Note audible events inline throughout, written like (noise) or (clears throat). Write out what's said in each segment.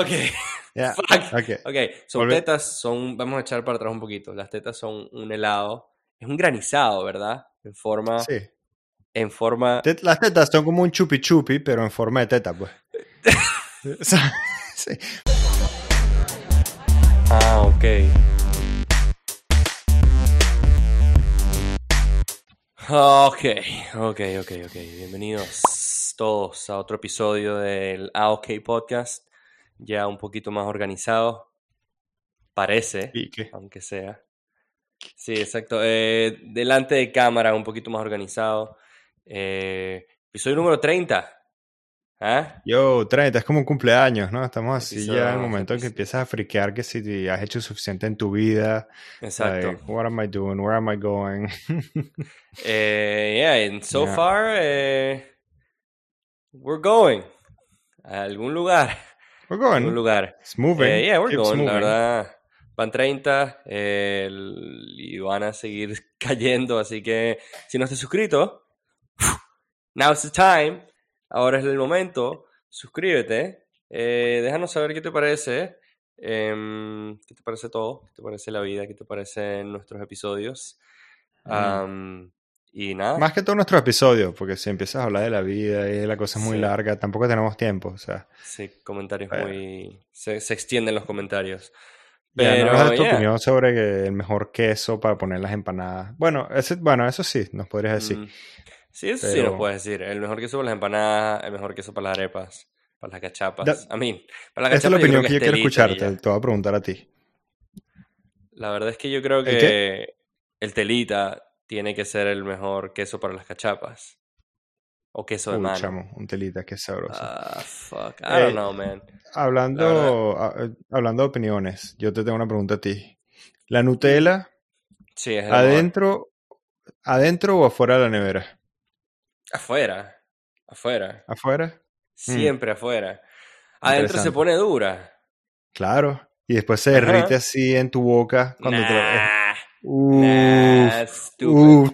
Ok. Ya, (laughs) Fuck. ok. Ok, son Volve- tetas, son, vamos a echar para atrás un poquito. Las tetas son un helado. Es un granizado, ¿verdad? En forma, Sí. en forma. Tet- Las tetas son como un chupi chupi, pero en forma de teta, pues. (laughs) (laughs) Sí. Ah, ok. Ok, ok, ok, ok. Bienvenidos todos a otro episodio del AOK Podcast. Ya un poquito más organizado. Parece, aunque sea. Sí, exacto. Eh, delante de cámara, un poquito más organizado. Eh, episodio número 30. ¿Ah? Yo, 30, es como un cumpleaños, ¿no? Estamos así Episodio- ya en el momento en que empiezas a friquear que si has hecho suficiente en tu vida. Exacto. Like, what am I doing? Where am I going? (laughs) Eh, yeah, and so Yeah. far, eh, we're going a algún lugar. We're a algún going. lugar. It's moving. Eh, yeah, we're Keeps going, la moving. verdad. Van 30 eh, y van a seguir (laughs) cayendo, así que si no estás suscrito, (sighs) now's the time. Ahora es el momento. Suscríbete. eh, déjanos saber qué te parece. em, ¿Qué te parece todo? ¿Qué te parece la vida? ¿Qué te parecen nuestros episodios? Am, y nada. Más que todo nuestro episodio, porque si empiezas a hablar de la vida y la cosa es muy Sí. larga, tampoco tenemos tiempo. O sea, Sí, comentarios Bueno. muy... Se, se extienden los comentarios. Pero, no nos das tu yeah. opinión sobre que el mejor queso para poner las empanadas. Bueno, ese, bueno, eso sí, nos podrías decir. Mm. Sí, eso sí nos puedes decir. El mejor queso para las empanadas, el mejor queso para las arepas, para las cachapas. A mí, para las Esa es la yo opinión que yo es quiero escucharte. Te voy a preguntar a ti. La verdad es que yo creo ¿El que el telita tiene que ser el mejor queso para las cachapas. O queso de Uy, mano. chamo, un telita, qué sabroso. Ah, fuck. I Eh, don't know, man. hablando, a- eh, hablando de opiniones, yo te tengo una pregunta a ti. ¿La Nutella Sí, es el mejor. adentro, adentro o afuera de la nevera? Afuera. Afuera. ¿Afuera? Siempre afuera. Adentro se pone dura. Claro. Y después se Ajá. derrite así en tu boca cuando te Nah, uf,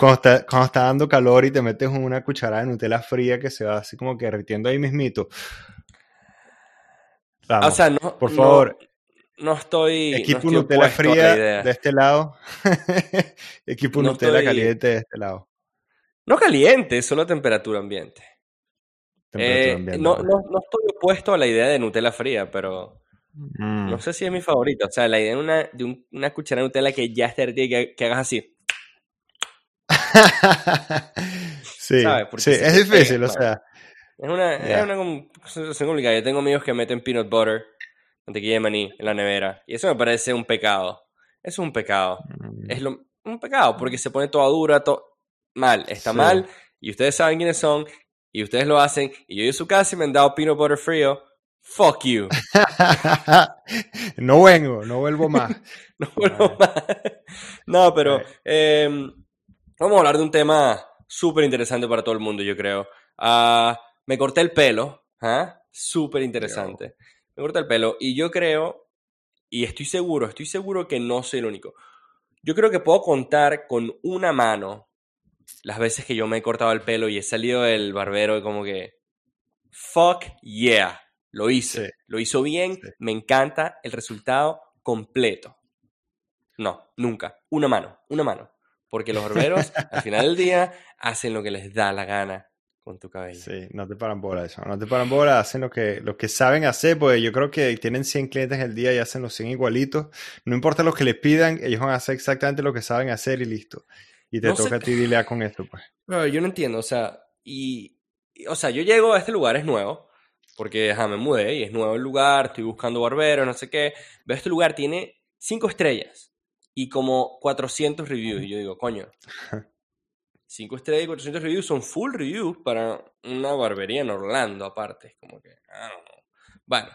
cuando, está, cuando está dando calor y te metes una cucharada de Nutella fría que se va así como que derritiendo ahí mismito. Vamos, O sea, no, por favor, no, estoy. equipo no estoy Nutella fría de este lado. (laughs) equipo No Nutella estoy- caliente de este lado. No caliente, solo temperatura ambiente. Temperatura Eh, ambiente. no, no, no estoy opuesto a la idea de Nutella fría, pero Mm. no sé si es mi favorita. O sea, la idea de una, de un- una cucharada de Nutella que ya esté que, que hagas así. (laughs) sí, sí, es difícil, pega, o sea, Es una, Ya. es una situación complicada. Yo tengo amigos que meten peanut butter, mantequilla de maní en la nevera. Y eso me parece un pecado. Es un pecado. mm, Es lo, un pecado porque se pone toda dura, to- mal. Está Sí. mal. Y ustedes saben quiénes son. Y ustedes lo hacen. Y yo y su casa y me han dado peanut butter frío. Fuck you. (laughs) no vengo, no vuelvo más. (laughs) No, vuelvo más. No, pero Right. Vamos a hablar de un tema súper interesante para todo el mundo, yo creo. Ah, me corté el pelo, ¿ah? Súper interesante. Me corté el pelo y yo creo, y estoy seguro, estoy seguro que no soy el único. Yo creo que puedo contar con una mano las veces que yo me he cortado el pelo y he salido del barbero y como que, fuck yeah, lo hice, Sí. lo hizo bien, Sí. me encanta el resultado completo. No, nunca. Una mano, una mano. Porque los (laughs) barberos, al final del día, hacen lo que les da la gana con tu cabello. Sí, no te paran bola eso. No te paran bola, hacen lo que, lo que saben hacer, porque yo creo que tienen 100 clientes al día y hacen los 100 igualitos. No importa lo que les pidan, ellos van a hacer exactamente lo que saben hacer y listo. Y te No sé- toca a ti dilear con esto, pues. Pero yo no entiendo, o sea, y, y- o sea, yo llego a este lugar, es nuevo, porque ajá, me mudé y es nuevo el lugar, estoy buscando barberos, no sé qué. Veo este lugar, tiene 5 estrellas y como 400 reviews. Y yo digo, coño, 5 estrellas y 400 reviews son full reviews para una barbería en Orlando, aparte. Es como que, know. Bueno,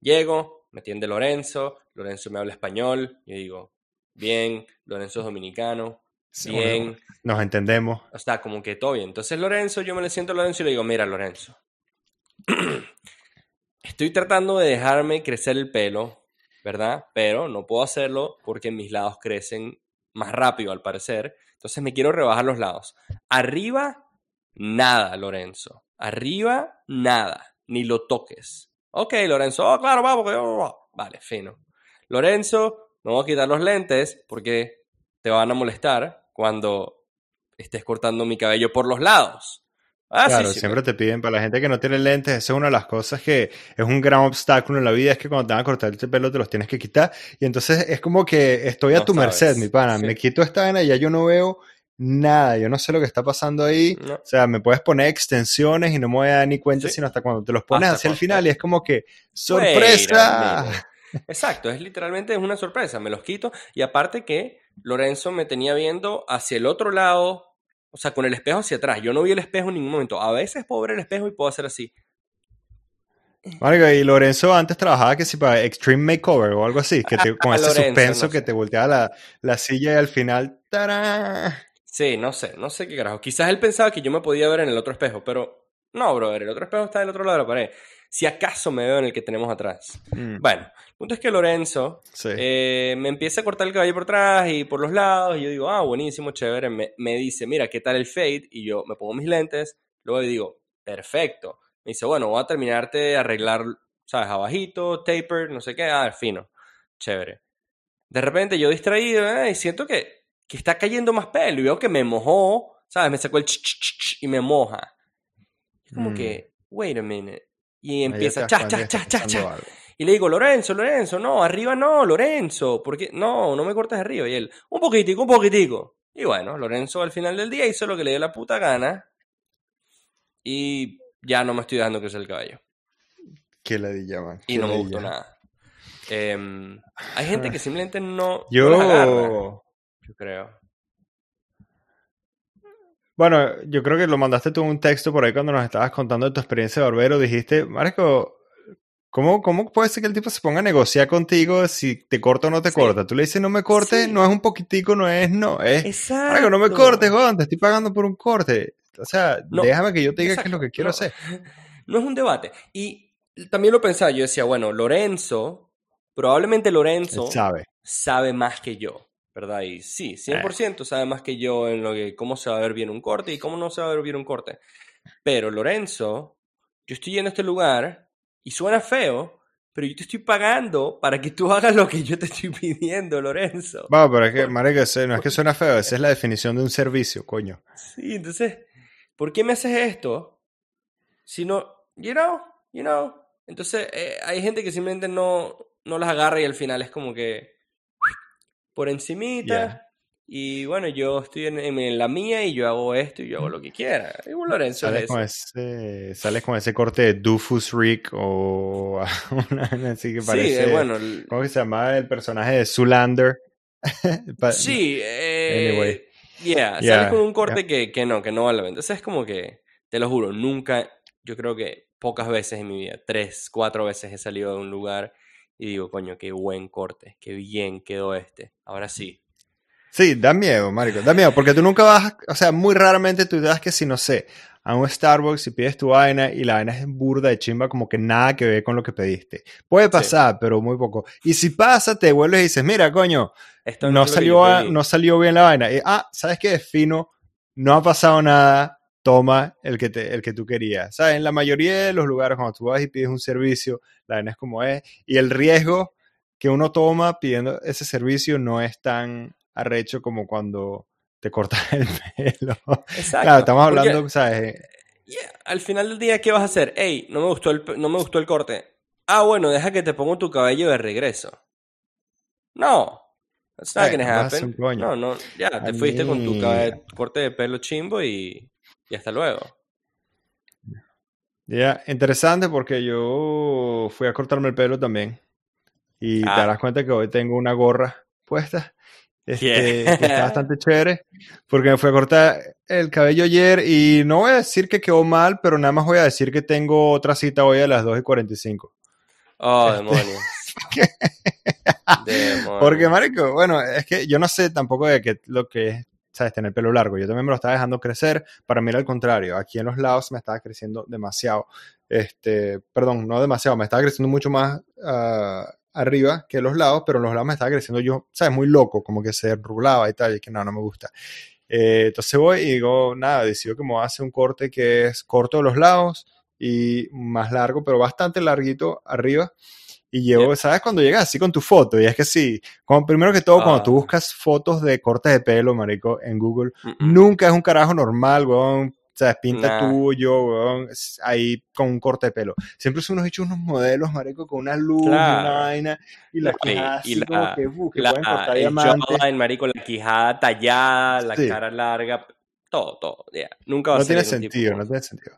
llego, me atiende Lorenzo, Lorenzo me habla español, yo digo, bien, Lorenzo es dominicano, bien. nos entendemos. O sea, como que todo bien. Entonces Lorenzo, yo me le siento a Lorenzo y le digo, mira Lorenzo, (clears throat) estoy tratando de dejarme crecer el pelo, ¿verdad? Pero no puedo hacerlo porque mis lados crecen más rápido al parecer. Entonces me quiero rebajar los lados. Arriba, nada, Lorenzo. Arriba, nada. Ni lo toques. Ok, Lorenzo, oh, claro, vamos. Vale, fino. Lorenzo, me voy a quitar los lentes porque te van a molestar cuando estés cortando mi cabello por los lados. Ah, claro, siempre te piden, para la gente que no tiene lentes, esa es una de las cosas que es un gran obstáculo en la vida, es que cuando te van a cortar el pelo te los tienes que quitar. Y entonces es como que estoy a tu merced, mi pana. Me quito esta vaina y ya yo no veo nada, yo no sé lo que está pasando ahí. O sea, me puedes poner extensiones y no me voy a dar ni cuenta, sino hasta cuando te los pones hacia el final y es como que ¡sorpresa! Exacto, es literalmente una sorpresa. Me los quito y aparte que Lorenzo me tenía viendo hacia el otro lado, o sea, con el espejo hacia atrás. Yo no vi el espejo en ningún momento. A veces puedo ver el espejo y puedo hacer así. y Lorenzo antes trabajaba que si para Extreme Makeover o algo así, que (laughs) con ese suspenso que te volteaba la, la, silla y al final ¡tarán! Sí, no sé, no sé qué carajo. Quizás él pensaba que yo me podía ver en el otro espejo, pero no, brother, el otro espejo está del otro lado de la pared. Si acaso me veo en el que tenemos atrás. Mm. Bueno, el punto es que Lorenzo eh, me empieza a cortar el cabello por atrás y por los lados, y yo digo, ah, buenísimo, chévere. Me, me dice, mira, ¿qué tal el fade? Y yo me pongo mis lentes, luego digo, perfecto. Me dice, bueno, voy a terminarte de arreglar, ¿sabes? Abajito, taper, no sé qué, ah, fino, chévere. De repente yo distraído eh, y siento que que está cayendo más pelo y veo que me mojó, ¿sabes? Me sacó el ch, ch, ch, y me moja. Como mm. que, wait a minute. Y empieza cha, cha, cha, cha, cha. Y le digo, Lorenzo, Lorenzo, no, arriba no, Lorenzo, porque no, no me cortes arriba. Y él, un poquitico, un poquitico. Y bueno, Lorenzo al final del día hizo lo que le dio la puta gana. Y ya no me estoy dejando crecer el caballo. ¿Qué le llaman? Y no me gustó nada. Em, hay gente que (laughs) simplemente no. Yo yo creo. Bueno, yo creo que lo mandaste tú un texto por ahí cuando nos estabas contando de tu experiencia de barbero. Dijiste, Marco, ¿cómo, ¿cómo puede ser que el tipo se ponga a negociar contigo si te corta o no te corta? Tú le dices, no me cortes, no es un poquitico, no es no, es. Exacto. no me cortes, Juan, te estoy pagando por un corte. O sea, déjame que yo te diga qué es lo que quiero hacer. (laughs) No es un debate. Y también lo pensaba, yo decía, bueno, Lorenzo, probablemente Lorenzo sabe. sabe más que yo. ¿Verdad? Y sí, 100% eh. sabe más que yo en lo que cómo se va a ver bien un corte y cómo no se va a ver bien un corte. Pero Lorenzo, yo estoy en este lugar y suena feo, pero yo te estoy pagando para que tú hagas lo que yo te estoy pidiendo, Lorenzo. Bueno, pero es que, marica, no es que suena feo, esa es la definición de un servicio, coño. Sí, entonces, ¿por qué me haces esto? Si no, you know, you know. Entonces, eh, hay gente que simplemente no, no las agarra y al final es como que por encimita. Y bueno, yo estoy en, la mía y yo hago esto y yo hago lo que quiera. Igual Lorenzo sales con ese, Sales con ese corte de Dufus Rick o (laughs) así que parece... Sí, bueno... ¿Cómo se llama el personaje de Zulander? (laughs) sí, eh, anyway. Yeah, sales con un corte que, que no, que no vale la venta. es como que, te lo juro, nunca, yo creo que pocas veces en mi vida, tres, cuatro veces he salido de un lugar y digo, coño, qué buen corte, qué bien quedó este. Ahora sí. Sí, da miedo, Marico, da miedo, porque tú nunca vas, o sea, muy raramente tú das que si no sé, a un Starbucks y pides tu vaina y la vaina es burda de chimba, como que nada que ver con lo que pediste. Puede pasar, pero muy poco. Y si pasa, te vuelves y dices, mira, coño, Esto no, salió, no salió bien la vaina. Y, ah, ¿sabes qué? Es fino, no ha pasado nada, toma el que, te, el que tú querías. ¿Sabes? En la mayoría de los lugares, cuando tú vas y pides un servicio, la vaina es como es. Y el riesgo que uno toma pidiendo ese servicio no es tan arrecho como cuando te cortas (laughs) el pelo. Exacto. Claro, estamos hablando, ¿sabes? Al final del día, ¿qué vas a hacer? Hey, no me gustó el, no me gustó el corte. Ah, bueno, deja que te pongo tu cabello de regreso. No. That's not gonna happen. No, no, ya, te fuiste con tu corte de pelo chimbo y y hasta luego. Ya, interesante porque yo fui a cortarme el pelo también. Y te ah. darás cuenta que hoy tengo una gorra puesta. Este, que está (laughs) bastante chévere. Porque me fui a cortar el cabello ayer y no voy a decir que quedó mal, pero nada más voy a decir que tengo otra cita hoy a las 2 y 45. Oh, este, demonios. (laughs) Porque, (laughs) marico, bueno, es que yo no sé tampoco de qué lo que es ¿sabes? Tener pelo largo. Yo también me lo estaba dejando crecer. Para mí era al contrario. Aquí en los lados me estaba creciendo demasiado. Este, perdón, no demasiado. Me estaba creciendo mucho más ah, arriba que los lados, pero en los lados me estaba creciendo yo, ¿sabes? Muy loco, como que se rulaba y tal, y que no, no me gusta. Eh, entonces voy y digo, nada, decido que me hacer un corte que es corto de los lados y más largo, pero bastante larguito arriba. Y llevo, ¿sabes? Cuando llegas así con tu foto, y es que sí, como, primero que todo, cuando tú Ah. buscas fotos de cortes de pelo, marico, en Google, Mm, mm. nunca es un carajo normal, weón. ¿Sabes? Pinta Nah. tuyo, weón, s- ahí con un corte de pelo. Siempre son unos hechos unos modelos, marico, con una luz, Claro. una vaina, y las No, y- así la- como que, uh, que La- pueden cortar el jawline, marico, la quijada tallada, la Sí. cara larga, todo, todo. ya. Nunca va No a ser tiene ningún tipo sentido, de no tiene sentido.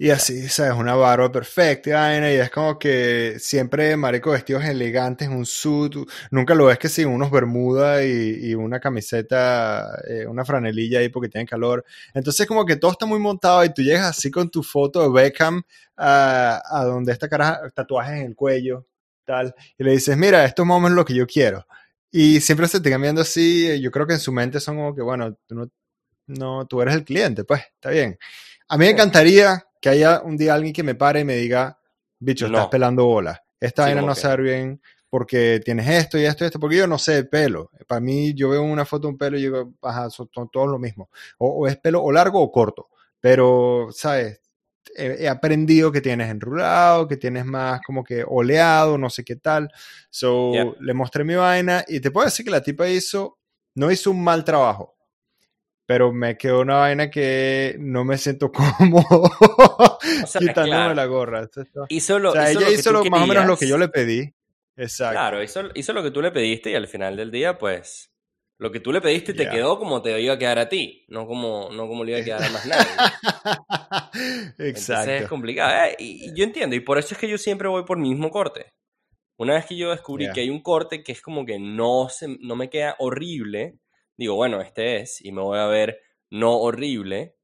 Y así, ¿sabes? Una barba perfecta, y vaina, y es como que siempre, marico, vestidos elegantes, un suit, nunca lo ves que sin unos bermudas y, y una camiseta, eh, una franelilla ahí porque tiene calor. Entonces como que todo está muy montado y tú llegas así con tu foto de Beckham a, a donde esta cara, tatuajes en el cuello, tal, y le dices, mira, esto es más o menos lo que yo quiero. Y siempre se te viendo así, yo creo que en su mente son como que, bueno, tú no, no, tú eres el cliente, pues, está bien. A mí me Sí. encantaría que haya un día alguien que me pare y me diga, bicho, estás No. pelando bola. Esta Sí, vaina como no que- ve bien porque tienes esto y esto y esto, porque yo no sé de pelo. Para mí, yo veo una foto de un pelo y digo, ajá, son, son todos lo mismo. O, o es pelo o largo o corto. Pero, ¿sabes? He, he aprendido que tienes enrulado, que tienes más como que oleado, no sé qué tal. So, Yeah. le mostré mi vaina y te puedo decir que la tipa hizo, no hizo un mal trabajo pero me quedó una vaina que no me siento (laughs) cómodo sea, quitándome claro. la gorra. Hizo lo, o sea, hizo ella lo hizo lo- más o menos lo que yo le pedí. Exacto. Claro, hizo, hizo lo que tú le pediste y al final del día, pues, lo que tú le pediste te Ya. quedó como te iba a quedar a ti, no como, no como le iba a quedar a más nadie. (laughs) Entonces es Exacto. complicado. Eh, y, y yo entiendo, y por eso es que yo siempre voy por el mismo corte. Una vez que yo descubrí Ya. que hay un corte que es como que no, se, no me queda horrible, digo, bueno, este es, y me voy a ver no horrible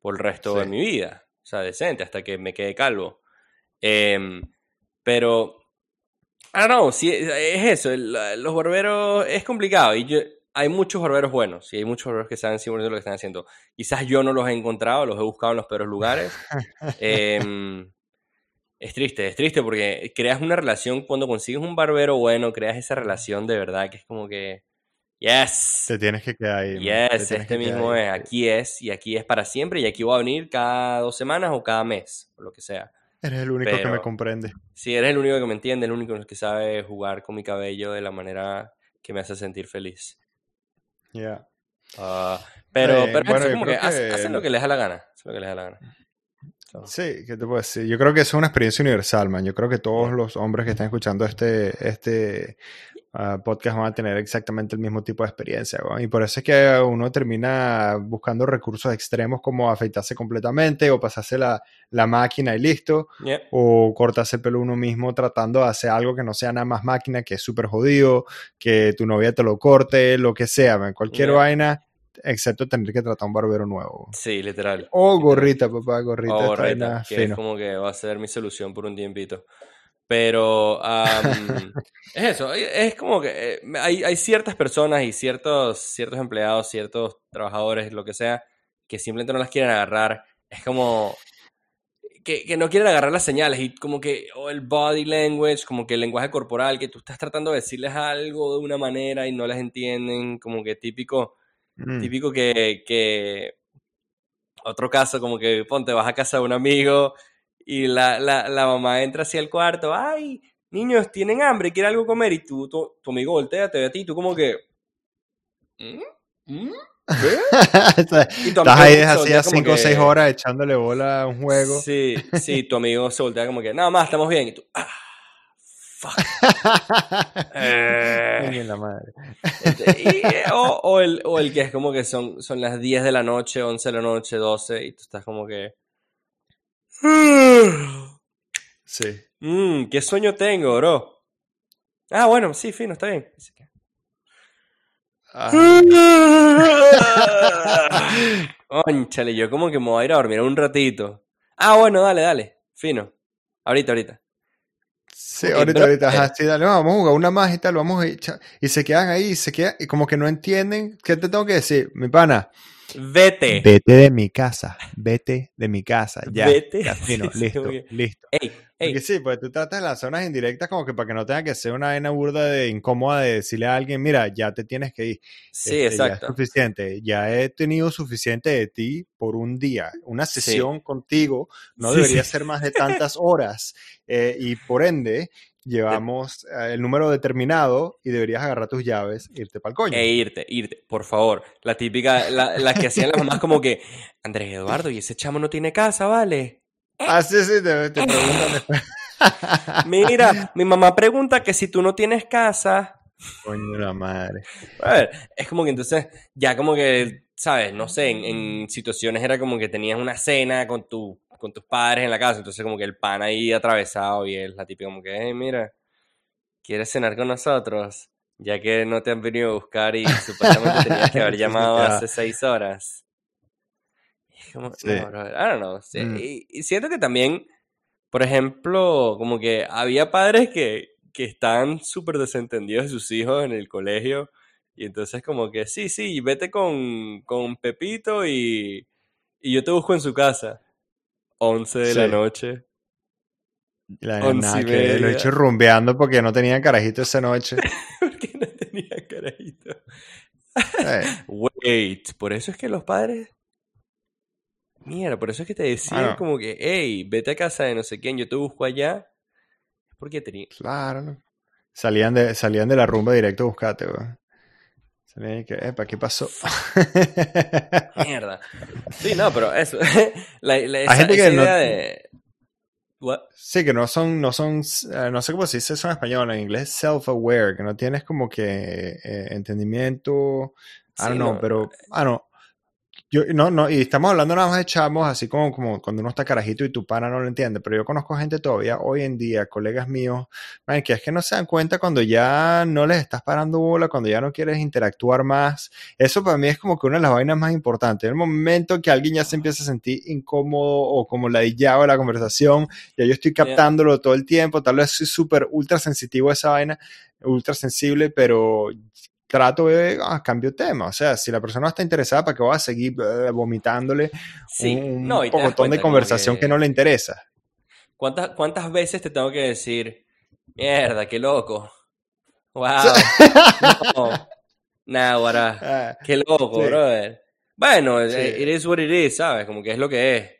por el resto de Sí. mi vida. O sea, decente, hasta que me quede calvo. Em, pero, I don't know, sí, es eso, el- los barberos es complicado y yo, hay muchos barberos buenos y hay muchos barberos que saben 100% lo que están haciendo. Quizás yo no los he encontrado, los he buscado en los peores lugares. Em, es triste, es triste porque creas una relación, cuando consigues un barbero bueno, creas esa relación de verdad que es como que, yes, Te tienes que quedar ahí. yes, este mismo ahí. es, aquí es y aquí es para siempre y aquí voy a venir cada dos semanas o cada mes, o lo que sea. Eres el único que me comprende. Si eres el único que me entiende, el único que sabe jugar con mi cabello de la manera que me hace sentir feliz. Ya. Ah, pero Eh, pero bueno, es yo como que, creo que- hacen, hacen lo que les da la gana. Hacen lo que les da la gana. So, Sí, ¿qué te puedo decir? Yo creo que eso es una experiencia universal, man. Yo creo que todos los hombres que están escuchando este, este ah, podcast van a tener exactamente el mismo tipo de experiencia, weón. Y por eso es que uno termina buscando recursos extremos como afeitarse completamente o pasarse la, la máquina y listo. yeah. O cortarse el pelo uno mismo tratando de hacer algo que no sea nada más máquina, que es súper jodido, que tu novia te lo corte, lo que sea, man. Cualquier Yeah. vaina, excepto tener que tratar a un barbero nuevo. Sí, literal. O Literal. gorrita, papá, gorrita. O gorrita, que fino. es como que va a ser mi solución por un tiempito. Pero am, (laughs) es eso, es como que eh, hay, hay ciertas personas y ciertos, ciertos empleados, ciertos trabajadores, lo que sea, que simplemente no las quieren agarrar. Es como que, que no quieren agarrar las señales y como que, o el body language, como que el lenguaje corporal, que tú estás tratando de decirles algo de una manera y no las entienden, como que típico, Mm. Típico que, que otro caso, como que ponte, vas a casa de un amigo y la, la, la mamá entra hacia el cuarto, ay, niños, tienen hambre, quieren algo comer, y tú, tu, tu amigo voltea, te ve a ti, y tú como que... "¿Mm? ¿Mm? ¿Qué?". (laughs) Estás ahí hacía voltea como 5 o 6 que- horas echándole bola a un juego. Sí, sí, tu amigo se voltea como que, nada más, estamos bien, y tú, ah, fuck. (laughs) Eh. La madre. Este, y, eh, o, o el, o el que es como que son, son las 10 de la noche, 11 de la noche, 12, y tú estás como que... Sí. Mmm, qué sueño tengo, bro. Ah, bueno, sí, fino, está bien. Ah, (laughs) Cónchale, yo como que me voy a ir a dormir un ratito. Ah, bueno, dale, dale. Fino. Ahorita, ahorita. Sí, ahorita, ahorita, ajá, sí, dale, vamos a jugar una más y tal, vamos a echar- Y se quedan ahí, y se quedan, y como que no entienden, ¿qué te tengo que decir? Mi pana, Vete. Vete de mi casa, vete de mi casa, ya. Vete. ya, fino, (laughs) listo, listo. Ey, ey. Porque sí, pues tú tratas de lanzar unas indirectas como que para que no tenga que ser una vaina burda de incómoda de decirle a alguien, mira, ya te tienes que ir. Sí, Este, Ya es exacto. suficiente. Ya he tenido suficiente de ti por un día. Una Sí. sesión contigo no Sí, debería sí. ser más de tantas (laughs) horas. eh, y por ende, llevamos eh, el número determinado y deberías agarrar tus llaves e irte para el coño. E irte, irte, por favor. La típica, la, la que hacían las mamás como que, Andrés Eduardo, y ese chamo no tiene casa, ¿vale? Ah, sí, sí, te, te preguntan después. (laughs) Mira, mi mamá pregunta que si tú no tienes casa, Coño la madre. A ver, es como que entonces, ya como que, ¿sabes? No sé, en, en situaciones era como que tenías una cena con, tu, con tus padres en la casa, entonces como que el pan ahí atravesado y es la típica como que, hey, mira, ¿quieres cenar con nosotros? Ya que no te han venido a buscar y (laughs) supuestamente tenías que haber llamado hace seis horas. Y como, Sí. no, brother, I don't know. sí, Mm. y, y siento que también, por ejemplo, como que había padres que, que están súper desentendidos de sus hijos en el colegio. Y entonces como que, sí, sí, vete con, con Pepito y, y yo te busco en su casa. 11 de la noche. La nada que lo he hecho rumbeando porque no tenían carajito esa noche. (laughs) Porque no tenía carajito. Eh, Wait, por eso es que los padres... Mira, por eso es que te decían Ah, no. como que, hey, vete a casa de no sé quién, yo te busco allá. Porque tenía... claro. Salían de, salían de la rumba directo a buscarte, weón. Y que, epa, ¿qué pasó? (laughs) Mierda. Sí, no, pero eso. (laughs) la, la- esa, gente que esa no- idea de... What? Sí, que no son, no son, eh, no sé cómo se dice eso en español, en inglés self-aware, que no tienes como que eh, entendimiento, I Sí, don't know, no. pero, ah, no. Yo, no, no, y estamos hablando nada más de chamos, así como, como cuando uno está carajito y tu pana no lo entiende, pero yo conozco gente todavía hoy en día, colegas míos, man, que es que no se dan cuenta cuando ya no les estás parando bola, cuando ya no quieres interactuar más. Eso para mí es como que una de las vainas más importantes. En el momento que alguien ya se empieza a sentir incómodo o como ladillado de la conversación, ya yo estoy Yeah. captándolo todo el tiempo, tal vez soy súper ultra sensitivo a esa vaina, ultra sensible, pero trato de ah, cambio tema. O sea, si la persona no está interesada, ¿para qué voy a seguir eh, vomitándole Sí, un no, pocotón de conversación que... que- no le interesa? ¿Cuántas, ¿Cuántas veces te tengo que decir, mierda, qué loco? Wow. (laughs) No. Nah. (laughs) Ah, Qué loco, Sí. brother. Bueno, Sí. eh, it is what it is, ¿sabes? Como que es lo que es.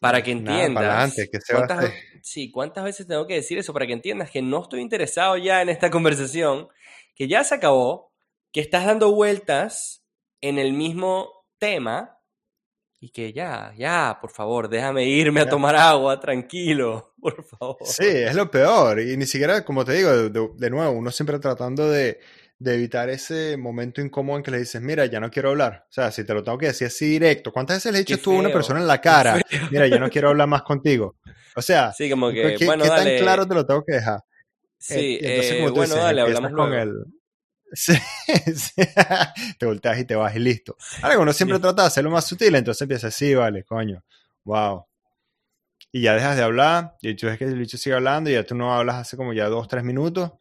Para que Nada, entiendas. para adelante, ¿qué se ¿Cuántas, sí, ¿cuántas veces tengo que decir eso para que entiendas que no estoy interesado ya en esta (laughs) conversación, que ya se acabó, que estás dando vueltas en el mismo tema y que ya, ya, por favor, déjame irme a tomar agua, tranquilo, (laughs) por favor. Sí, es lo peor. Y ni siquiera, como te digo, de, nuevo, uno siempre tratando de, de evitar ese momento incómodo en que le dices, mira, ya no quiero hablar. O sea, si te lo tengo que decir así directo. ¿Cuántas veces le he Qué dicho tú a una persona en la cara, mira, ya no quiero hablar más contigo? O sea, Sí, como ¿qué, que, qué bueno, tan dale. claro te lo tengo que dejar? Sí, Eh, y entonces, eh, como tú bueno, dices, dale, empiezas hablamos con luego. el... Sí, (laughs) sí. te volteas y te vas y listo. Ahora, uno siempre Sí. trata de hacerlo más sutil, entonces empieza así, vale, coño, wow. Y ya dejas de hablar, y tú ves que el bicho sigue hablando, y ya tú no hablas hace como ya dos, tres minutos,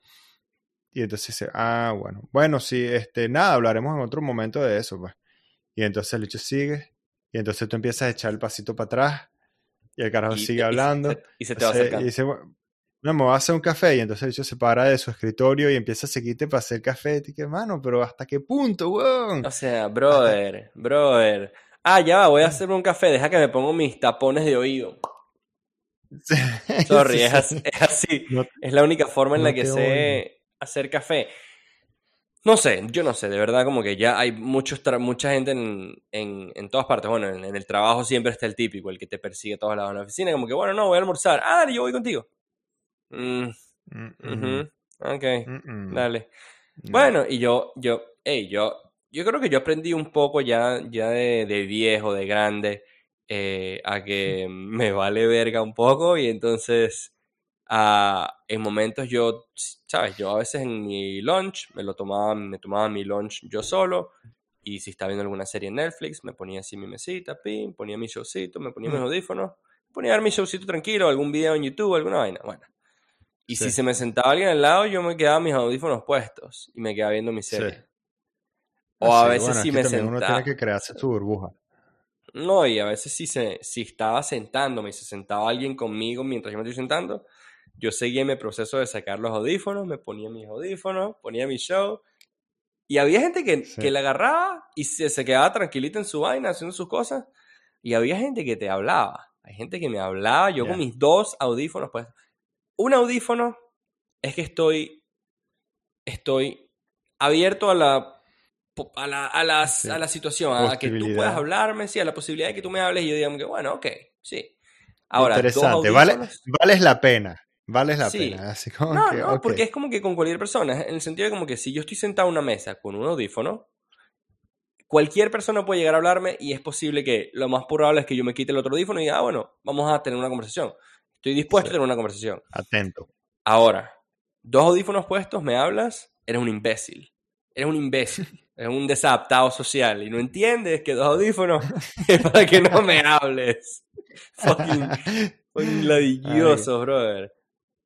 y entonces dice, ah, bueno, bueno, sí, este, nada, hablaremos en otro momento de eso, pues. Y entonces el bicho sigue, y entonces tú empiezas a echar el pasito para atrás, y el carajo Y- sigue y se- hablando. Y se te va Se- acercando. y dice, "Bueno, no, me voy a hacer un café. Y entonces el bicho se para de su escritorio y empieza a seguirte para hacer café. Y que, mano, pero ¿hasta qué punto, weón? O sea, brother, brother. Ah, ya va, voy a hacerme un café. Deja que me pongo mis tapones de oído. (laughs) Sorry, (laughs) Sí, es sí. así. Es, así. No- es la única forma en no la que sé hacer café. No sé, yo no sé, de verdad como que ya hay muchos mucha gente en, en, en todas partes. Bueno, en, en el trabajo siempre está el típico, el que te persigue a todos lados en la oficina. Como que, bueno, no, voy a almorzar. Ah, dale, yo voy contigo. Mm, Mm, Ok, mm, dale. no. Bueno, y yo, yo, hey, yo, yo creo que yo aprendí un poco ya, ya de, de viejo, de grande, eh, a que me vale verga un poco y entonces ah, en momentos yo, sabes, yo a veces en mi lunch me lo tomaba, me tomaba mi lunch yo solo y si estaba viendo alguna serie en Netflix me ponía así mi mesita, pim, ponía mi showcito, me ponía mis Mm. audífonos, ponía a ver mi showcito tranquilo, algún video en YouTube, alguna vaina, bueno. Y Sí. si se me sentaba alguien al lado, yo me quedaba mis audífonos puestos y me quedaba viendo mi serie. Sí. O a Sí, veces bueno, que me también uno tiene sentaba. que crearse su burbuja. No, y a veces si, se, si estaba sentándome y se sentaba alguien conmigo mientras yo me estoy sentando, yo seguía mi proceso de sacar los audífonos, me ponía mis audífonos, ponía mi show. Y había gente que, que la agarraba y se, se quedaba tranquilita en su vaina, haciendo sus cosas. Y había gente que te hablaba. Hay gente que me hablaba, yo con mis dos audífonos, pues. Un audífono es que estoy, estoy abierto a la, a la, a Sí. a la situación, a que tú puedas hablarme, sí, a la posibilidad de que tú me hables y yo diga que, bueno, ok, sí. Ahora, Interesante. Vale, vales la pena. Vales la Sí. pena. Así como No, que, no, porque es como que con cualquier persona, en el sentido de como que si yo estoy sentado en una mesa con un audífono, cualquier persona puede llegar a hablarme y es posible que lo más probable es que yo me quite el otro audífono y diga, ah, bueno, vamos a tener una conversación. Estoy dispuesto Sí. a tener una conversación. Atento. Ahora, dos audífonos puestos, me hablas, eres un imbécil. Eres un imbécil. (laughs) Eres un desadaptado social y no entiendes que dos audífonos (laughs) es para que no me hables. (laughs) Fucking, fucking ladilloso, brother.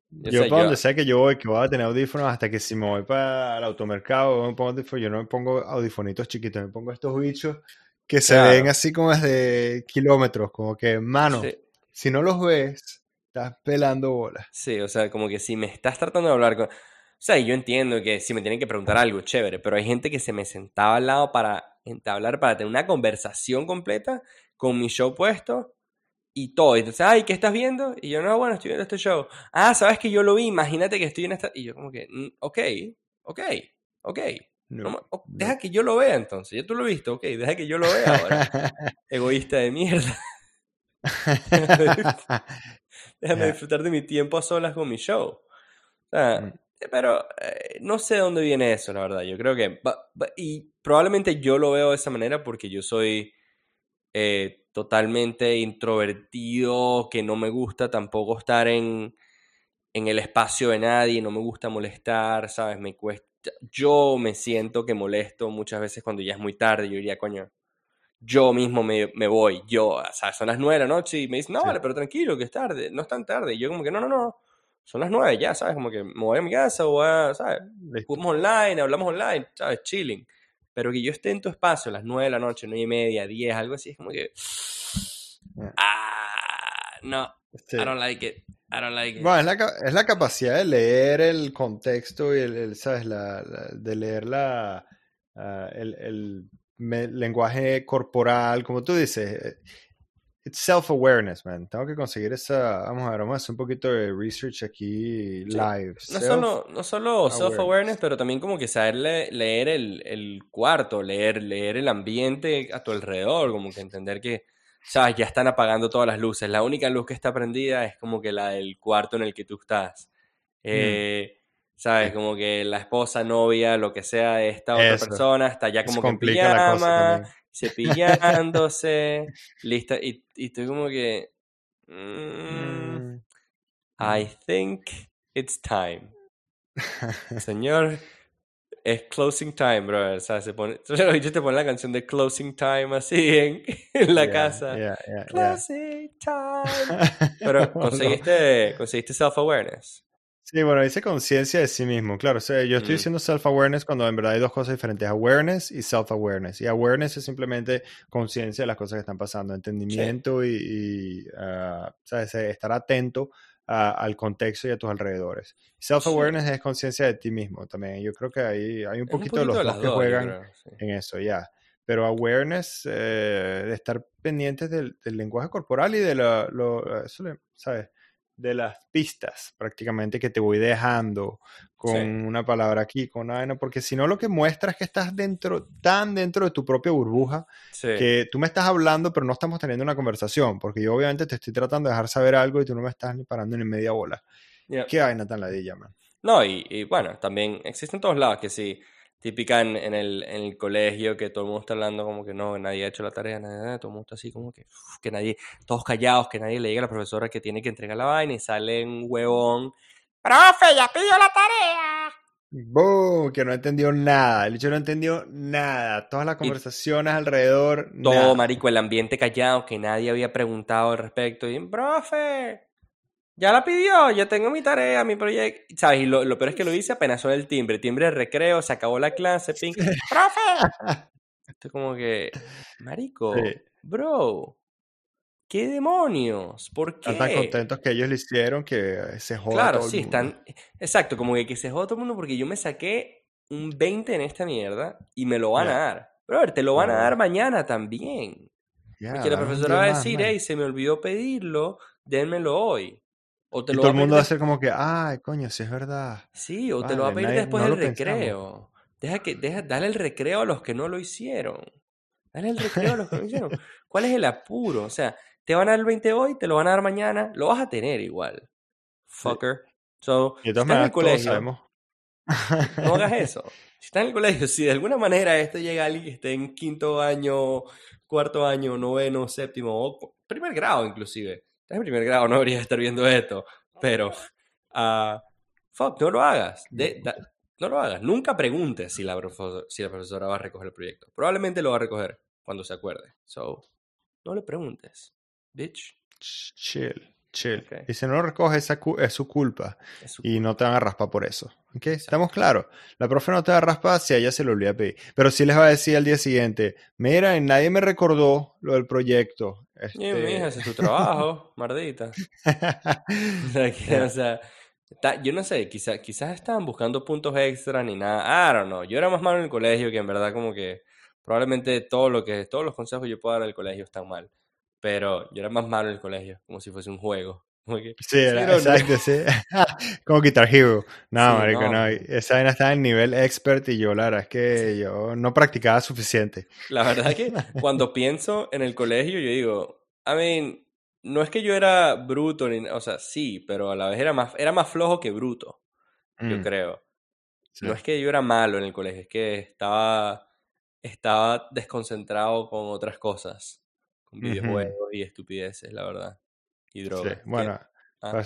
Yo para donde sea que yo voy, que voy a tener audífonos, hasta que si me voy para el automercado, me pongo audífonos, yo no me pongo audifonitos chiquitos, me pongo estos bichos que se Claro. ven así como desde kilómetros, como que, mano, Sí. si no los ves, estás pelando bolas. Sí, o sea, como que si me estás tratando de hablar con... O sea, yo entiendo que si me tienen que preguntar algo, chévere, pero hay gente que se me sentaba al lado para entablar, para tener una conversación completa con mi show puesto y todo. Entonces, ay, ¿qué estás viendo? Y yo, no, bueno, estoy viendo este show. Ah, ¿sabes que yo lo vi? Imagínate que estoy en esta... Y yo como que, "Mm, ok, ok, ok. No, No no. Deja que yo lo vea entonces. Ya tú lo viste, ok, deja que yo lo vea ahora. (laughs) Egoísta de mierda. (laughs) (laughs) Déjame disfrutar de mi tiempo a solas con mi show. Mm. eh, pero eh, no sé de dónde viene eso, la verdad. Yo creo que... y probablemente yo lo veo de esa manera porque yo soy eh, totalmente introvertido, que no me gusta tampoco estar en, en el espacio de nadie, no me gusta molestar, ¿sabes? Me cuesta... Yo me siento que molesto muchas veces cuando ya es muy tarde. Yo diría, coño, yo mismo me, me voy, yo, o sea, son las nueve de la noche y me dicen, no, Sí. vale, pero tranquilo, que es tarde, no es tan tarde. Y yo como que, no, no, no, son las nueve ya, ¿sabes? Como que me voy a mi casa o a, ¿sabes? Jugamos online, hablamos online, ¿sabes? Chilling. Pero que yo esté en tu espacio a las nueve de la noche, nueve y media, diez, algo así, es como que... Ah, no, Sí. I don't like it, I don't like it. Bueno, es la, es la capacidad de leer el contexto y el, el, ¿sabes? La, la- de leer la, ah, el, el me- lenguaje corporal, como tú dices. eh, It's self-awareness, man. Tengo que conseguir esa. Vamos a ver, vamos a hacer un poquito de research aquí live. No solo, no solo awareness. self-awareness, pero también como que saber le- leer el, el cuarto, leer, leer el ambiente a tu alrededor, como que entender que, sabes, ya están apagando todas las luces. La única luz que está prendida es como que la del cuarto en el que tú estás. Eh, sabes, como que la esposa, novia, lo que sea de esta otra Eso. persona está ya Eso como que en pijama, cepillándose, (laughs) lista, y, y estoy como que... mm, Mm. I think it's time. (laughs) Señor, es closing time, brother. O sea, se pone, (laughs) los bichos te ponen la canción de closing time así en, en la Yeah, casa. yeah, yeah. Closing time. Pero No. conseguiste, conseguiste self-awareness. Sí, bueno, dice conciencia de sí mismo. Claro, o sea, yo estoy Mm. diciendo self-awareness cuando en verdad hay dos cosas diferentes, awareness y self-awareness. Y awareness es simplemente conciencia de las cosas que están pasando, entendimiento y, y, ah, ¿sabes? Eh, estar atento a- al contexto y a tus alrededores. Self-awareness es conciencia de ti mismo también. Yo creo que ahí hay un Es un poquito, de los las dos que juegan creo, sí. en eso, ya. Pero awareness, eh, de estar pendientes del, del lenguaje corporal y de la, lo, eso le- ¿sabes? De las pistas prácticamente que te voy dejando con Sí. una palabra aquí, con una vaina, porque si no lo que muestra es que estás dentro, tan dentro de tu propia burbuja, Sí. que tú me estás hablando, pero no estamos teniendo una conversación, porque yo obviamente te estoy tratando de dejar saber algo y tú no me estás ni parando ni media bola. Yeah. ¿Qué vaina tan ladilla, man? No, y, y bueno, también existe en todos lados que sí, típica en, en el, en el colegio que todo el mundo está hablando como que no, nadie ha hecho la tarea, nadie, todo el mundo está así como que, uf, que nadie, todos callados, que nadie le diga a la profesora que tiene que entregar la vaina y sale un huevón, profe, ya pidió la tarea. ¡Boom! Que no entendió nada. El hecho no entendió nada. Todas las conversaciones alrededor. Todo, nada. marico, el ambiente callado, que nadie había preguntado al respecto, y, profe, Ya la pidió, ya tengo mi tarea, mi proyecto. ¿Sabes? Y lo, lo peor es que lo hice apenas son el timbre. Timbre de recreo, se acabó la clase, ping. (laughs) ¡Profe! Esto como que, marico, Sí. bro, ¿qué demonios? ¿Por qué? Están tan contentos que ellos lo hicieron que se joda Claro, todo el sí, mundo. están. Exacto, como que, que se joda todo el mundo porque yo me saqué un 20 en esta mierda y me lo van a dar. Brother, te lo van a dar mañana también. Ya, Porque la profesora va a decir, hey, se me olvidó pedirlo, dénmelo hoy. O te Y lo todo el mundo va a ser como que, ay, coño, si es verdad. Sí, o te lo va a pedir nadie- después no del pensamos. recreo. Deja que, deja, dale el recreo a los que no lo hicieron. Dale el recreo a los que no lo hicieron. ¿Cuál es el apuro? O sea, te van a dar el 20 hoy, te lo van a dar mañana, lo vas a tener igual. Fucker. So, si estás en el colegio, sabemos. no hagas (laughs) eso. Si estás en el colegio, si de alguna manera esto llega a alguien que esté en quinto año, cuarto año, noveno, séptimo, o primer grado inclusive. Estás en primer grado, no deberías estar viendo esto. Pero, ah, fuck, no lo hagas. De- da- no lo hagas. Nunca preguntes si la, profesor- si la profesora va a recoger el proyecto. Probablemente lo va a recoger cuando se acuerde. So, no le preguntes. Bitch. Ch- Chill, chill. Y si no lo recoge, esa es su culpa. Es su- Y no te van a raspar por eso. ¿Ok? Estamos claros. La profe no te va a raspar si a ella se le olvida pedir. Pero sí les va a decir al día siguiente, mira, nadie me recordó lo del proyecto. Y, Este... mija, ese es tu trabajo, mardita. (laughs) (laughs) O sea, que, Ya. o sea, ta- yo no sé, quizá- quizás estaban buscando puntos extra ni nada. I don't know. Yo era más malo en el colegio que en verdad como que probablemente todo lo que, todos los consejos que yo puedo dar el colegio están mal. Pero yo era más malo en el colegio, como si fuese un juego. Como que, Sí, era, "Cero, no". exacto, sí. (laughs) Como Guitar Hero. No, Sí, marico, no. no. Esa vaina estaba en nivel expert y yo, la verdad es que yo no practicaba suficiente. La verdad que (laughs) cuando pienso en el colegio, yo digo, I mean, no es que yo era bruto, ni, o sea, sí, pero a la vez era más, era más flojo que bruto, yo Mm, creo. sí. No es que yo era malo en el colegio, es que estaba, estaba desconcentrado con otras cosas, con videojuegos y estupideces, la verdad. Y Sí, bueno, ah,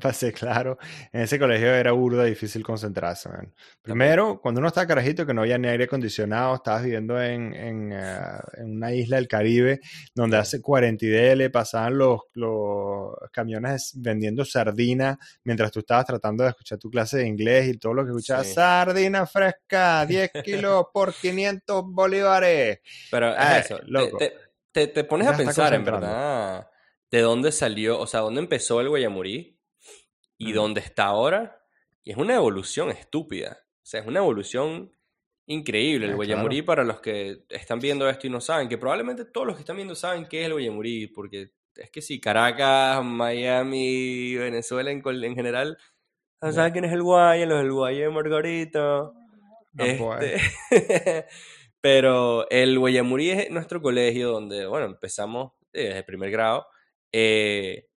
para ser (laughs) claro, en ese colegio era burda difícil concentrarse, man. Primero, cuando uno estaba carajito, que no había ni aire acondicionado, estabas viviendo en, en, eh, (laughs) en una isla del Caribe, donde hace 40 y dele, pasaban los, los camiones vendiendo sardina, mientras tú estabas tratando de escuchar tu clase de inglés y todo lo que escuchabas, Sí. sardina fresca, (laughs) 10 kilos por 500 bolívares. Pero es Ay, eso, loco. te, te, te pones Ya a pensar en verdad de dónde salió, o sea, dónde empezó el Guayamurí y dónde está ahora. Y es una evolución estúpida. O sea, es una evolución increíble. El Ah, Guayamurí, para los que están viendo esto y no saben, que probablemente todos los que están viendo saben qué es el Guayamurí, porque es que sí, Caracas, Miami, Venezuela en, en general, no saben quién es el Guaya, los del Guaya de Margarita. No. Este, (laughs) pero el Guayamurí es nuestro colegio donde, bueno, empezamos eh, desde primer grado. Eh,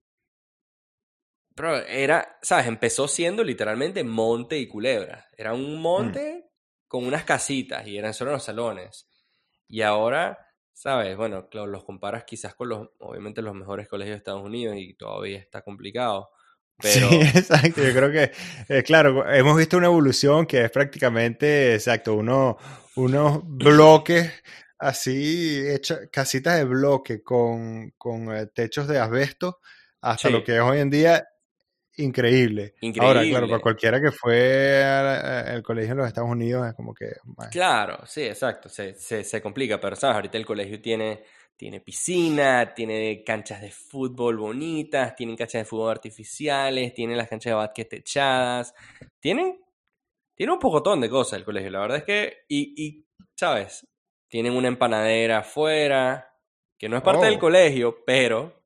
pero era, ¿sabes? Empezó siendo literalmente monte y culebra. Era un monte con unas casitas y eran solo los salones. Y ahora, ¿sabes? Bueno, claro, los comparas quizás con los, obviamente, los mejores colegios de Estados Unidos y todavía está complicado. Pero, Sí, (laughs) exacto. Yo creo que, eh, claro, hemos visto una evolución que es prácticamente, exacto, uno, unos bloques así, hecha, casitas de bloque con, con eh, techos de asbesto, hasta lo que es hoy en día increíble. Ahora, claro, Increíble. para cualquiera que fue al colegio en los Estados Unidos es como que, Claro, sí, exacto, se, se, se complica, pero sabes, ahorita el colegio tiene, tiene piscina, tiene canchas de fútbol bonitas, tienen canchas de fútbol artificiales, tienen las canchas de básquet techadas, tienen, tiene un pocotón de cosas el colegio, la verdad es que, y, y sabes, tienen una empanadera afuera, que no es parte del Oh. colegio, pero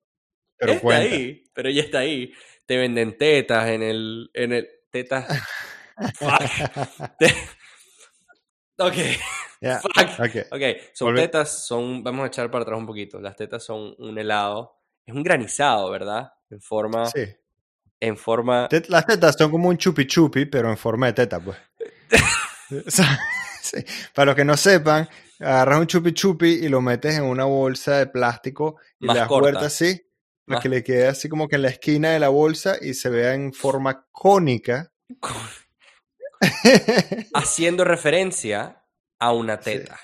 pero está cuenta. ahí, pero ya está ahí. Te venden tetas en el, en el, tetas, fuck. (laughs) Te- ok. Fuck. ok. Ok, son Volve- tetas, son, vamos a echar para atrás un poquito. Las tetas son un helado. Es un granizado, ¿verdad? En forma, Sí. en forma. Tet- Las tetas son como un chupi chupi, pero en forma de teta, pues. (laughs) (laughs) Sí. Para los que no sepan, agarras un chupi chupi y lo metes en una bolsa de plástico y Más le das corta. vuelta así, para Más- que le quede así como que en la esquina de la bolsa y se vea en forma cónica. (laughs) haciendo referencia a una Sí. teta.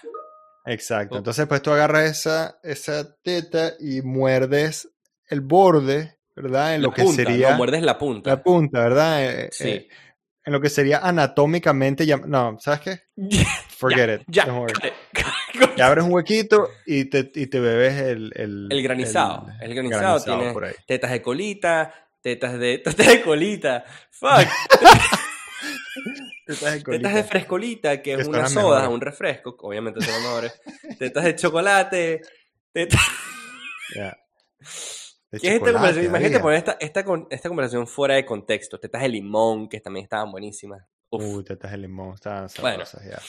Exacto. Oh. Entonces, pues tú agarras esa, esa teta y muerdes el borde ¿verdad? En La lo que punta, sería no, muerdes la punta. la punta, ¿verdad? Eh, Sí. eh, en lo que sería anatómicamente llam- No, ¿sabes qué? (laughs) Forget it. ya, don't worry. Y abres un huequito y te, y te bebes el... El, El granizado. El, granizado, tiene por ahí. tetas de colita, tetas de, (laughs) tetas de colita. Fuck. Tetas de colita. tetas de frescolita, que es una soda, mejores. un refresco, obviamente son mejores. tetas de chocolate. Tetas... De ¿Qué es esta conversación? Imagínate poner esta, esta, esta conversación fuera de contexto. Tetas de limón, que también estaban buenísimas. Uf. Uy, tetas de limón, estaban Bueno. sabrosas ya.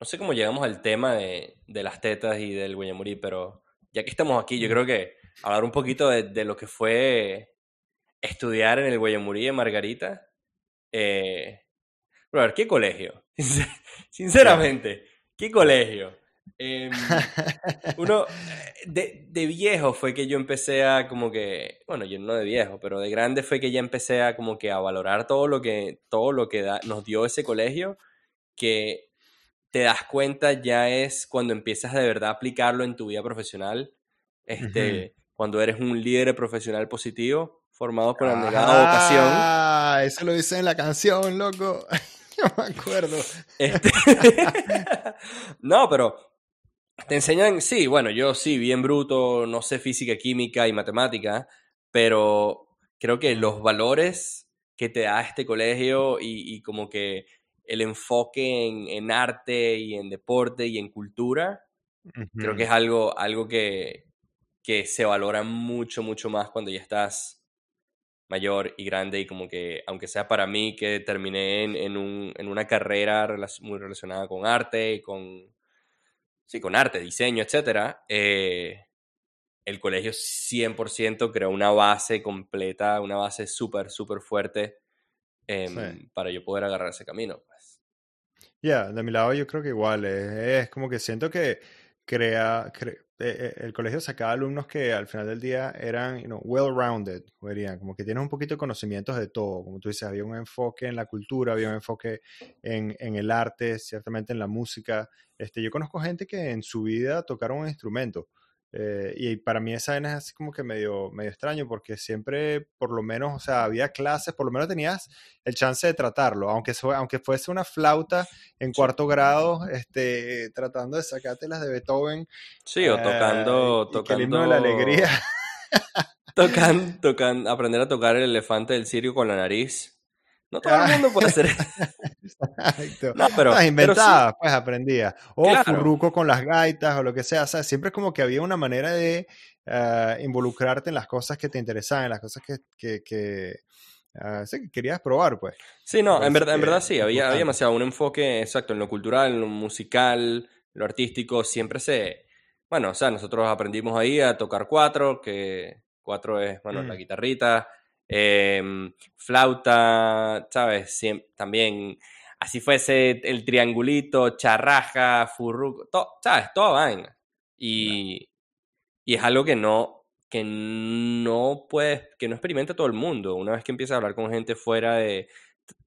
No sé cómo llegamos al tema de, de las tetas y del Guayamurí, pero ya que estamos aquí, yo creo que hablar un poquito de, de lo que fue estudiar en el Guayamurí de Margarita. Eh, pero a ver, ¿qué colegio? Sincer- Sinceramente, ¿qué colegio? Em, uno, eh, de, de viejo fue que yo empecé a como que, bueno, yo no de viejo, pero de grande fue que ya empecé a como que a valorar todo lo que, todo lo que da- nos dio ese colegio, que te das cuenta ya es cuando empiezas de verdad a aplicarlo en tu vida profesional, este, cuando eres un líder profesional positivo, formado con abnegada vocación. Ah, eso lo dice en la canción, loco. (laughs) Yo me acuerdo. Este- (laughs) no, pero te enseñan, sí, bueno, yo sí, bien bruto, no sé física, química y matemática, pero creo que los valores que te da este colegio y, y como que el enfoque en, en arte y en deporte y en cultura, creo que es algo, algo que, que se valora mucho, mucho más cuando ya estás mayor y grande y como que, aunque sea para mí que terminé en, en, un, en una carrera relac- muy relacionada con arte y con, sí, con arte, diseño, etcétera, eh, el colegio 100% creó una base completa, una base súper, súper fuerte em, Sí. para yo poder agarrar ese camino. Ya, de mi lado yo creo que igual, es, es como que siento que crea, cre- eh, eh, el colegio sacaba alumnos que al final del día eran, you know, well-rounded, como que tienen un poquito de conocimientos de todo, como tú dices, había un enfoque en la cultura, había un enfoque en, en el arte, ciertamente en la música. Este, yo conozco gente que en su vida tocaron un instrumento. Eh, y para mí esa vaina es así como que medio, medio extraño porque siempre, por lo menos, o sea, había clases, por lo menos tenías el chance de tratarlo, aunque, aunque fuese una flauta en cuarto grado, este, tratando de sacarte las de Beethoven. Sí, o eh, tocando, y que el tocando, himno de la alegría. (laughs) tocan, tocan, aprender a tocar el elefante del circo con la nariz. No todo el Ah. mundo puede hacer eso. Exacto. No, pero, Las pero sí, inventadas, pues aprendía. O Claro. furruco con las gaitas o lo que sea. O sea, siempre es como que había una manera de eh, involucrarte en las cosas que te interesaban, en las cosas que, que, que, ah, sí, que querías probar, pues. Sí, no, en verdad, en verdad sí, había, había demasiado un enfoque exacto en lo cultural, en lo musical, lo artístico, siempre se... Bueno, o sea, nosotros aprendimos ahí a tocar cuatro, que cuatro es, bueno, la Mm. guitarrita, em, flauta, ¿sabes? Siem- también, así fuese el triangulito, charraja, furruco, todo, ¿sabes? Toda vaina. Y, y es algo que no, que no puedes, que no experimenta todo el mundo. Una vez que empiezas a hablar con gente fuera de,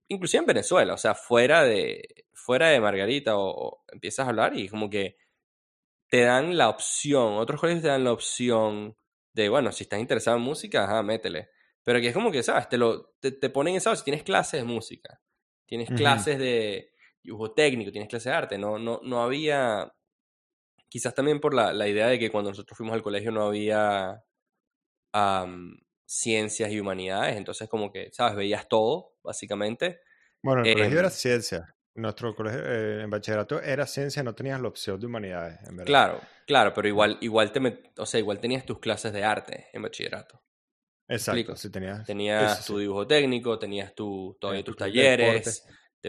inclusive en Venezuela, o sea, fuera de, fuera de Margarita, o, o empiezas a hablar y como que te dan la opción, otros colegios te dan la opción de, bueno, si estás interesado en música, ajá, métele. Pero que es como que, ¿sabes? Te, lo, te, te ponen en. Si tienes clases de música, tienes clases de dibujo técnico, tienes clases de arte, no, no, no había, quizás también por la, la idea de que cuando nosotros fuimos al colegio no había am, ciencias y humanidades, entonces como que, ¿sabes? Veías todo, básicamente. Bueno, el colegio Em, era ciencia. Nuestro colegio eh, en bachillerato era ciencia, no tenías la opción de humanidades, en verdad. Claro, claro, pero igual, igual te met- o sea, igual tenías tus clases de arte en bachillerato. Exacto, sí tenías. Tenías tu sí. dibujo técnico, tenías tu, todavía Tenías tus de deporte. talleres,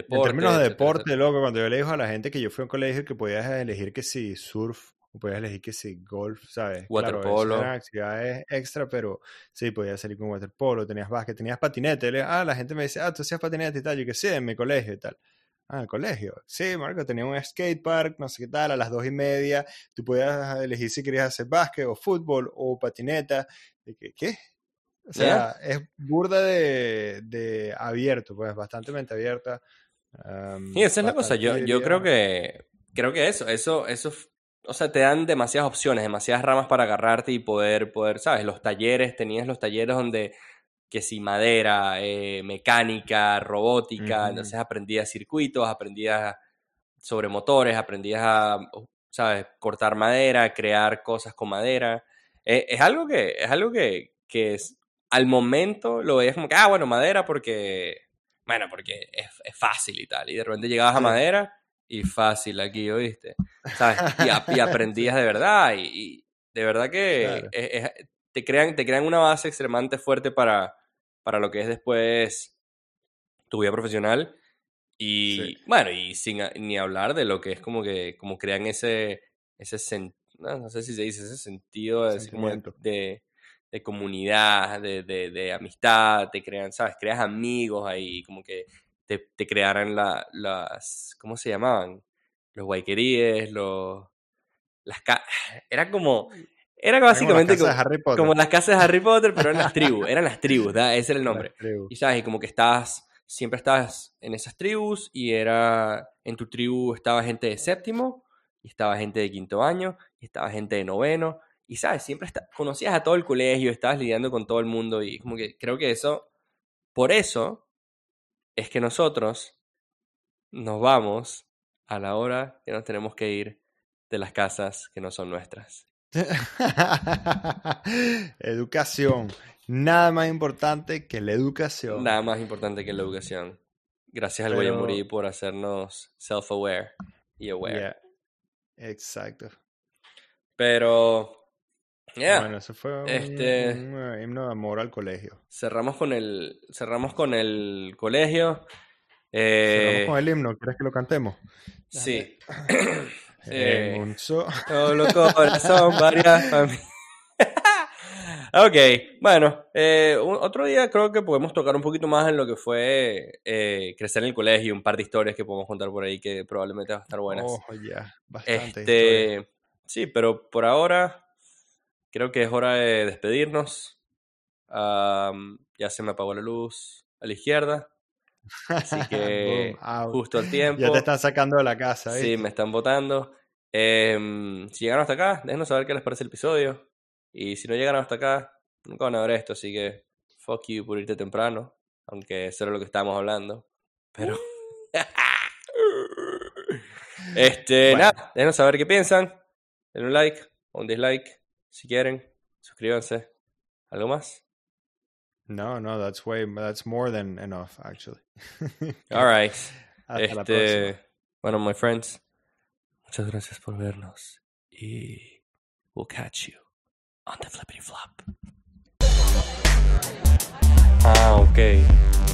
En términos de deporte, etcétera. loco, cuando yo le digo a la gente que yo fui a un colegio que podías elegir que si surf, o podías elegir que si golf, ¿sabes? Claro, Waterpolo. eran actividades extra, pero sí, podías salir con waterpolo, tenías básquet, tenías patinete. Le- Ah, la gente me dice, ah, tú hacías patinete y tal. Yo que sí, en mi colegio y tal. Ah, en el colegio. Sí, Marco, tenía un skate park, no sé qué tal, a las dos y media. Tú podías elegir si querías hacer básquet o fútbol o patineta. Y que, ¿Qué? O sea, es burda de, de abierto, pues, bastante mente abierta. am, Y esa es la cosa, yo, yo creo que, creo que eso, eso, eso, o sea, te dan demasiadas opciones, demasiadas ramas para agarrarte y poder, poder, ¿sabes? Los talleres, tenías los talleres donde, que si madera, eh, mecánica, robótica, entonces aprendías circuitos, aprendías sobre motores, aprendías a, ¿sabes? Cortar madera, crear cosas con madera. Eh, es algo que, es algo que, que es, al momento lo veías como que, ah, bueno, madera porque, bueno, porque es, es fácil y tal. Y de repente llegabas a madera y fácil aquí, ¿oíste? ¿Sabes? Y, aprendías (laughs) de verdad y, de verdad que te, crean, te crean una base extremadamente fuerte para, para lo que es después tu vida profesional. Y bueno, y sin ni hablar de lo que es como que como crean ese, ese no, sé si se dice ese sentido de, de, comunidad, de, de, amistad, te crean, ¿sabes? Creas amigos ahí, como que te, crearan la, las, ¿cómo se llamaban? Los guayqueríes, los... Las (sighs) era como... Era básicamente como, las casas de Harry Potter, pero eran las (laughs) tribus, eran las tribus, ese era el nombre. Y sabes, y como que estabas, siempre estabas en esas tribus y era, en tu tribu estaba gente de séptimo, y estaba gente de quinto año, y estaba gente de noveno, y sabes, siempre conocías a todo el colegio, estabas lidiando con todo el mundo, y como que creo que eso, por eso, es que nosotros nos vamos a la hora que nos tenemos que ir de las casas que no son nuestras. (laughs) educación. Nada más importante que la educación. Nada más importante que la educación. Gracias al Guayamurí por hacernos self-aware y aware. Exacto. Pero bueno, eso fue un, este, himno de amor al colegio. Cerramos con el, cerramos con el colegio. cerramos con el himno, ¿quieres que lo cantemos? Sí. eh, (coughs) un solo (laughs) corazón, varias familias. (laughs) ok, bueno, eh, otro día creo que podemos tocar un poquito más en lo que fue eh, crecer en el colegio, un par de historias que podemos contar por ahí que probablemente van a estar buenas. Oh, ya, bastante. Este, sí, pero por ahora creo que es hora de despedirnos. ya se me apagó la luz a la izquierda. Así (laughs) que justo al tiempo. (laughs) Ya te están sacando de la casa. Sí, me están votando. Em, si llegaron hasta acá, déjenos saber qué les parece el episodio. Y si no llegaron hasta acá, nunca van a ver esto, así que fuck you por irte temprano. Aunque eso era lo que estábamos hablando. Pero. (laughs) este, nada, déjenos saber qué piensan. Den un like o un dislike. Si quieren, suscríbanse. ¿Algo más? No, no, that's way, that's more than enough, actually. (laughs) All right. este, bueno, my friends, muchas gracias por vernos y we'll catch you on the flippity flop. Ah, ok.